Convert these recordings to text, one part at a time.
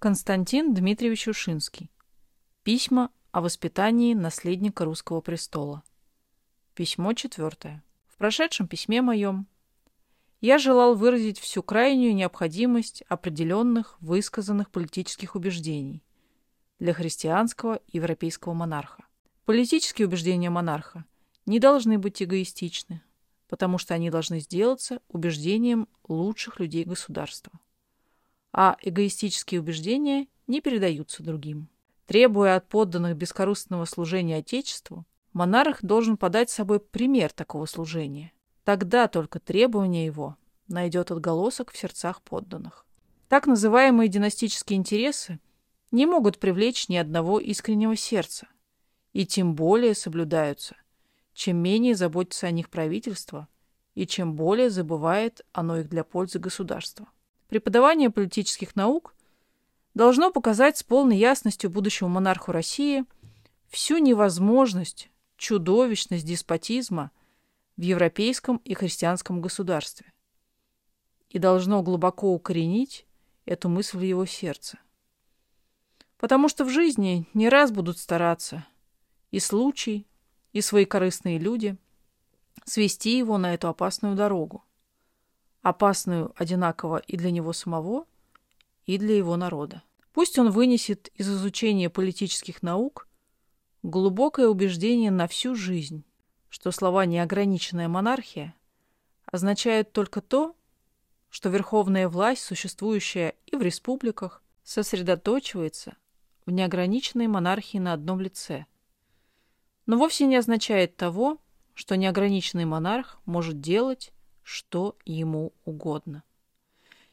Константин Дмитриевич Ушинский. Письма о воспитании наследника русского престола. Письмо четвертое. В прошедшем письме моем я желал выразить всю крайнюю необходимость определенных высказанных политических убеждений для христианского европейского монарха. Политические убеждения монарха не должны быть эгоистичны, потому что они должны сделаться убеждением лучших людей государства а эгоистические убеждения не передаются другим. Требуя от подданных бескорыстного служения Отечеству, монарх должен подать собой пример такого служения. Тогда только требование его найдет отголосок в сердцах подданных. Так называемые династические интересы не могут привлечь ни одного искреннего сердца, и тем более соблюдаются, чем менее заботится о них правительство и чем более забывает оно их для пользы государства. Преподавание политических наук должно показать с полной ясностью будущему монарху России всю невозможность, чудовищность деспотизма в европейском и христианском государстве и должно глубоко укоренить эту мысль в его сердце. Потому что в жизни не раз будут стараться и случай, и свои корыстные люди свести его на эту опасную дорогу опасную одинаково и для него самого, и для его народа. Пусть он вынесет из изучения политических наук глубокое убеждение на всю жизнь, что слова «неограниченная монархия» означают только то, что верховная власть, существующая и в республиках, сосредоточивается в неограниченной монархии на одном лице, но вовсе не означает того, что неограниченный монарх может делать что ему угодно.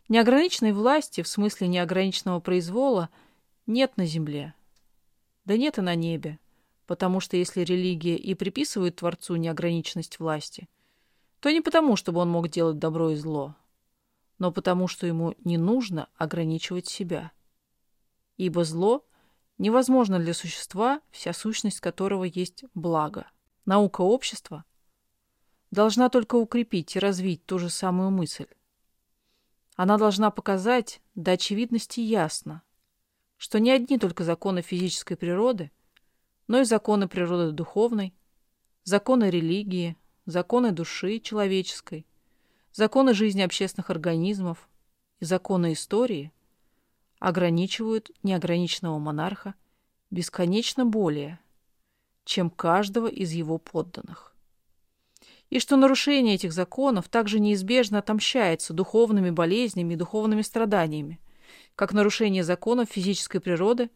Неограниченной власти, в смысле неограниченного произвола, нет на земле. Да нет и на небе, потому что если религия и приписывает Творцу неограниченность власти, то не потому, чтобы он мог делать добро и зло, но потому, что ему не нужно ограничивать себя. Ибо зло невозможно для существа, вся сущность которого есть благо. Наука общества — должна только укрепить и развить ту же самую мысль. Она должна показать до очевидности ясно, что не одни только законы физической природы, но и законы природы духовной, законы религии, законы души человеческой, законы жизни общественных организмов и законы истории ограничивают неограниченного монарха бесконечно более, чем каждого из его подданных и что нарушение этих законов также неизбежно отомщается духовными болезнями и духовными страданиями, как нарушение законов физической природы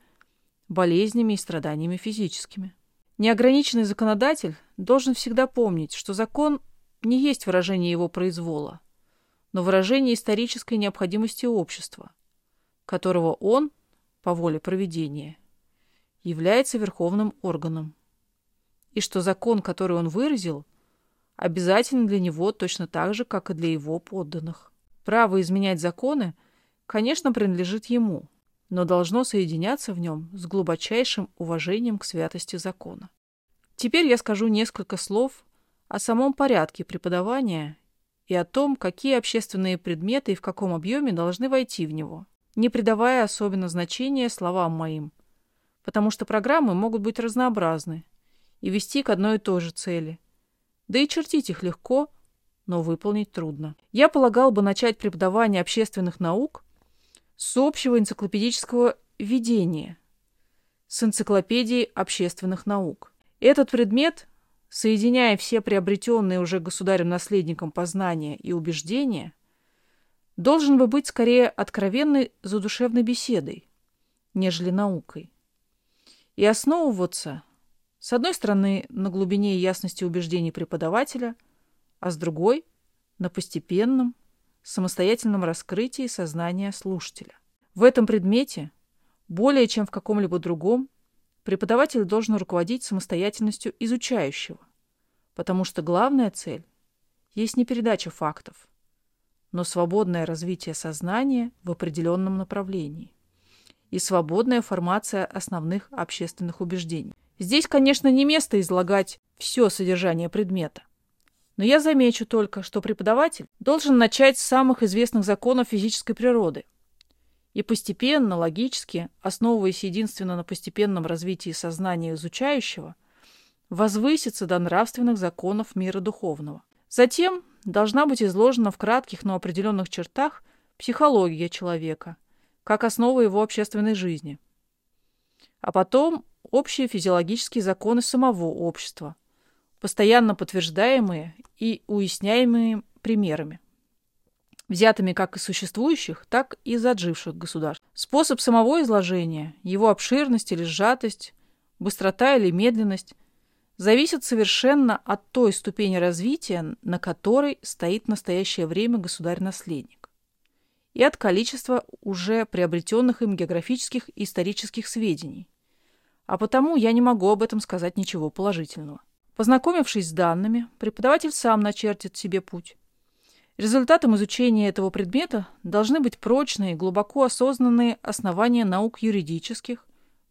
болезнями и страданиями физическими. Неограниченный законодатель должен всегда помнить, что закон не есть выражение его произвола, но выражение исторической необходимости общества, которого он, по воле проведения, является верховным органом, и что закон, который он выразил, обязательно для него точно так же, как и для его подданных. Право изменять законы, конечно, принадлежит ему, но должно соединяться в нем с глубочайшим уважением к святости закона. Теперь я скажу несколько слов о самом порядке преподавания и о том, какие общественные предметы и в каком объеме должны войти в него, не придавая особенно значения словам моим, потому что программы могут быть разнообразны и вести к одной и той же цели – да и чертить их легко, но выполнить трудно. Я полагал бы начать преподавание общественных наук с общего энциклопедического введения, с энциклопедии общественных наук. Этот предмет, соединяя все приобретенные уже государем-наследником познания и убеждения, должен бы быть скорее откровенной задушевной беседой, нежели наукой, и основываться с одной стороны, на глубине и ясности убеждений преподавателя, а с другой — на постепенном, самостоятельном раскрытии сознания слушателя. В этом предмете, более чем в каком-либо другом, преподаватель должен руководить самостоятельностью изучающего, потому что главная цель есть не передача фактов, но свободное развитие сознания в определенном направлении и свободная формация основных общественных убеждений. Здесь, конечно, не место излагать все содержание предмета. Но я замечу только, что преподаватель должен начать с самых известных законов физической природы И постепенно, логически, основываясь единственно на постепенном развитии сознания изучающего, возвысится до нравственных законов мира духовного. Затем должна быть изложена в кратких, но определенных чертах психология человека, как основа его общественной жизни. А потом общие физиологические законы самого общества, постоянно подтверждаемые и уясняемые примерами взятыми как из существующих, так и из отживших государств. Способ самого изложения, его обширность или сжатость, быстрота или медленность зависят совершенно от той ступени развития, на которой стоит в настоящее время государь-наследник, и от количества уже приобретенных им географических и исторических сведений. А потому я не могу об этом сказать ничего положительного. Познакомившись с данными, преподаватель сам начертит себе путь. Результатом изучения этого предмета должны быть прочные, глубоко осознанные основания наук юридических,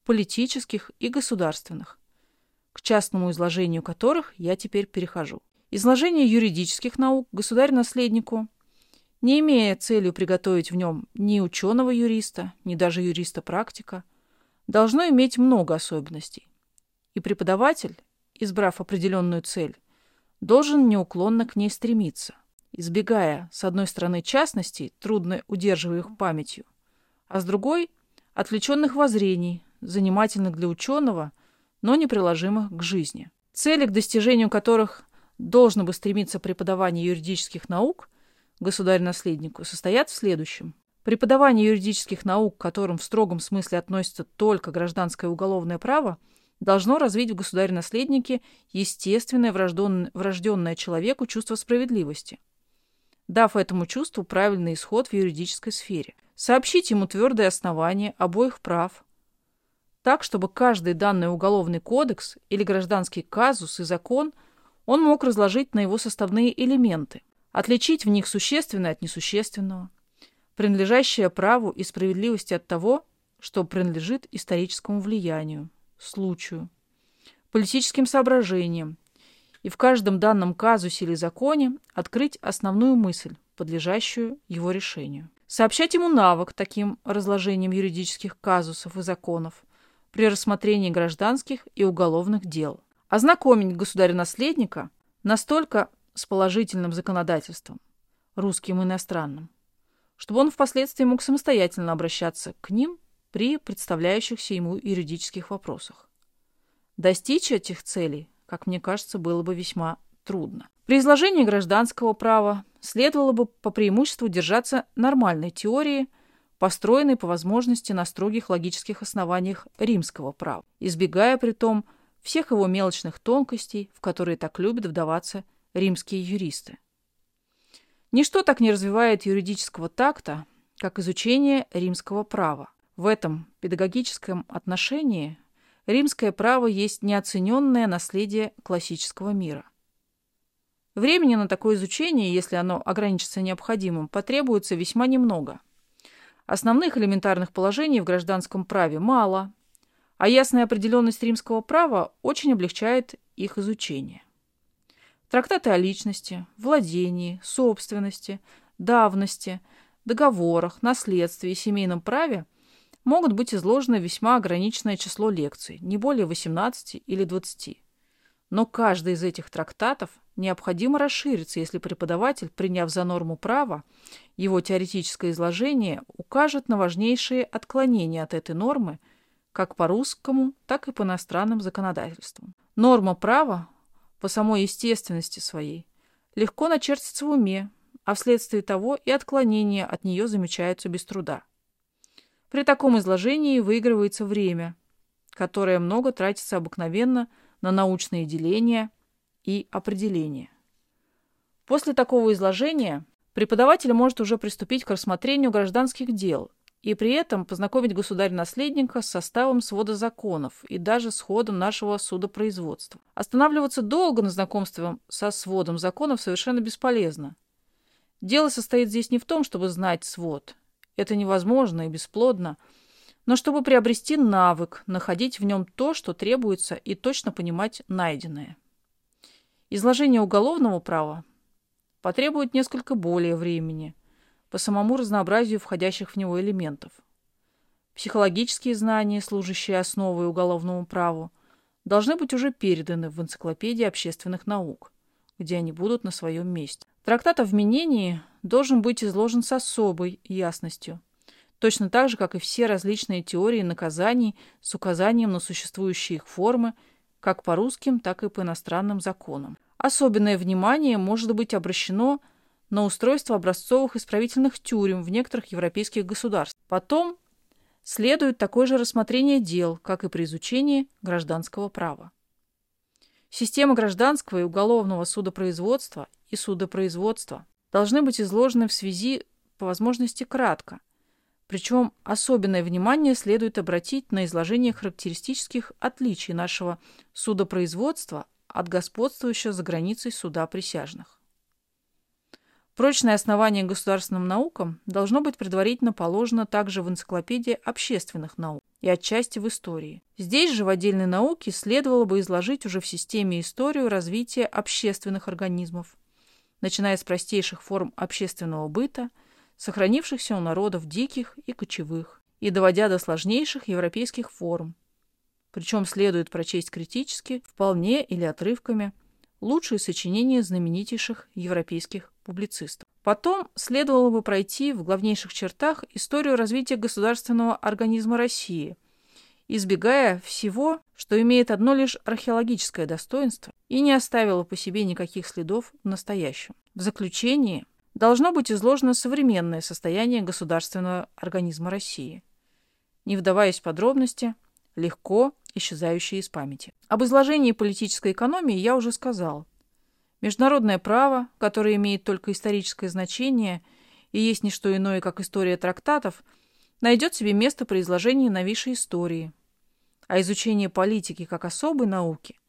политических и государственных, к частному изложению которых я теперь перехожу. Изложение юридических наук государь-наследнику, не имея целью приготовить в нем ни ученого-юриста, ни даже юриста-практика, должно иметь много особенностей. И преподаватель, избрав определенную цель, должен неуклонно к ней стремиться избегая, с одной стороны, частностей, трудно удерживаемых памятью, а с другой – отвлеченных воззрений, занимательных для ученого, но неприложимых к жизни. Цели, к достижению которых должно бы стремиться преподавание юридических наук государь-наследнику, состоят в следующем. Преподавание юридических наук, к которым в строгом смысле относится только гражданское уголовное право, должно развить в государе-наследнике естественное врожденное человеку чувство справедливости – дав этому чувству правильный исход в юридической сфере. Сообщить ему твердое основание обоих прав, так, чтобы каждый данный уголовный кодекс или гражданский казус и закон он мог разложить на его составные элементы, отличить в них существенное от несущественного, принадлежащее праву и справедливости от того, что принадлежит историческому влиянию, случаю, политическим соображениям, и в каждом данном казусе или законе открыть основную мысль, подлежащую его решению. Сообщать ему навык таким разложением юридических казусов и законов при рассмотрении гражданских и уголовных дел. Ознакомить государя-наследника настолько с положительным законодательством, русским и иностранным, чтобы он впоследствии мог самостоятельно обращаться к ним при представляющихся ему юридических вопросах. Достичь этих целей как мне кажется, было бы весьма трудно. При изложении гражданского права следовало бы по преимуществу держаться нормальной теории, построенной по возможности на строгих логических основаниях римского права, избегая при том всех его мелочных тонкостей, в которые так любят вдаваться римские юристы. Ничто так не развивает юридического такта, как изучение римского права. В этом педагогическом отношении римское право есть неоцененное наследие классического мира. Времени на такое изучение, если оно ограничится необходимым, потребуется весьма немного. Основных элементарных положений в гражданском праве мало, а ясная определенность римского права очень облегчает их изучение. Трактаты о личности, владении, собственности, давности, договорах, наследстве и семейном праве – могут быть изложены весьма ограниченное число лекций, не более 18 или 20. Но каждый из этих трактатов необходимо расшириться, если преподаватель, приняв за норму права, его теоретическое изложение укажет на важнейшие отклонения от этой нормы как по русскому, так и по иностранным законодательствам. Норма права по самой естественности своей легко начертится в уме, а вследствие того и отклонения от нее замечаются без труда. При таком изложении выигрывается время, которое много тратится обыкновенно на научные деления и определения. После такого изложения преподаватель может уже приступить к рассмотрению гражданских дел и при этом познакомить государя-наследника с составом свода законов и даже с ходом нашего судопроизводства. Останавливаться долго на знакомстве со сводом законов совершенно бесполезно. Дело состоит здесь не в том, чтобы знать свод, это невозможно и бесплодно. Но чтобы приобрести навык, находить в нем то, что требуется, и точно понимать найденное. Изложение уголовного права потребует несколько более времени по самому разнообразию входящих в него элементов. психологические знания, служащие основой уголовному праву, должны быть уже переданы в энциклопедии общественных наук, где они будут на своем месте. Трактат о вменении должен быть изложен с особой ясностью, точно так же, как и все различные теории наказаний с указанием на существующие их формы, как по русским, так и по иностранным законам. Особенное внимание может быть обращено на устройство образцовых исправительных тюрем в некоторых европейских государствах. Потом следует такое же рассмотрение дел, как и при изучении гражданского права. Система гражданского и уголовного судопроизводства и судопроизводства должны быть изложены в связи по возможности кратко, причем особенное внимание следует обратить на изложение характеристических отличий нашего судопроизводства от господствующего за границей суда присяжных. Прочное основание государственным наукам должно быть предварительно положено также в энциклопедии общественных наук и отчасти в истории. Здесь же в отдельной науке следовало бы изложить уже в системе историю развития общественных организмов, начиная с простейших форм общественного быта, сохранившихся у народов диких и кочевых, и доводя до сложнейших европейских форм. Причем следует прочесть критически, вполне или отрывками, лучшие сочинения знаменитейших европейских публицистов. Потом следовало бы пройти в главнейших чертах историю развития государственного организма России, избегая всего, что имеет одно лишь археологическое достоинство и не оставило по себе никаких следов в настоящем. В заключении должно быть изложено современное состояние государственного организма России. Не вдаваясь в подробности, легко исчезающие из памяти. Об изложении политической экономии я уже сказал. Международное право, которое имеет только историческое значение и есть не что иное, как история трактатов, найдет себе место при изложении новейшей истории. А изучение политики как особой науки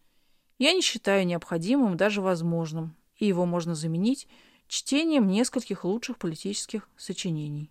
я не считаю необходимым, даже возможным, и его можно заменить чтением нескольких лучших политических сочинений.